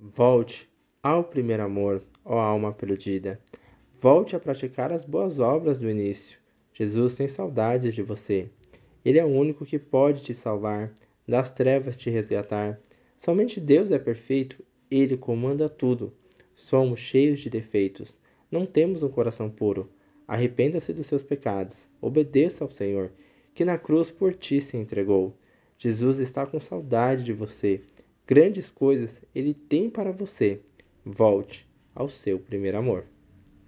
Volte ao primeiro amor, ó alma perdida. Volte a praticar as boas obras do início. Jesus tem saudades de você. Ele é o único que pode te salvar, das trevas te resgatar. Somente Deus é perfeito, ele comanda tudo. Somos cheios de defeitos, não temos um coração puro. Arrependa-se dos seus pecados, obedeça ao Senhor, que na cruz por ti se entregou. Jesus está com saudade de você. Grandes coisas ele tem para você. Volte ao seu primeiro amor.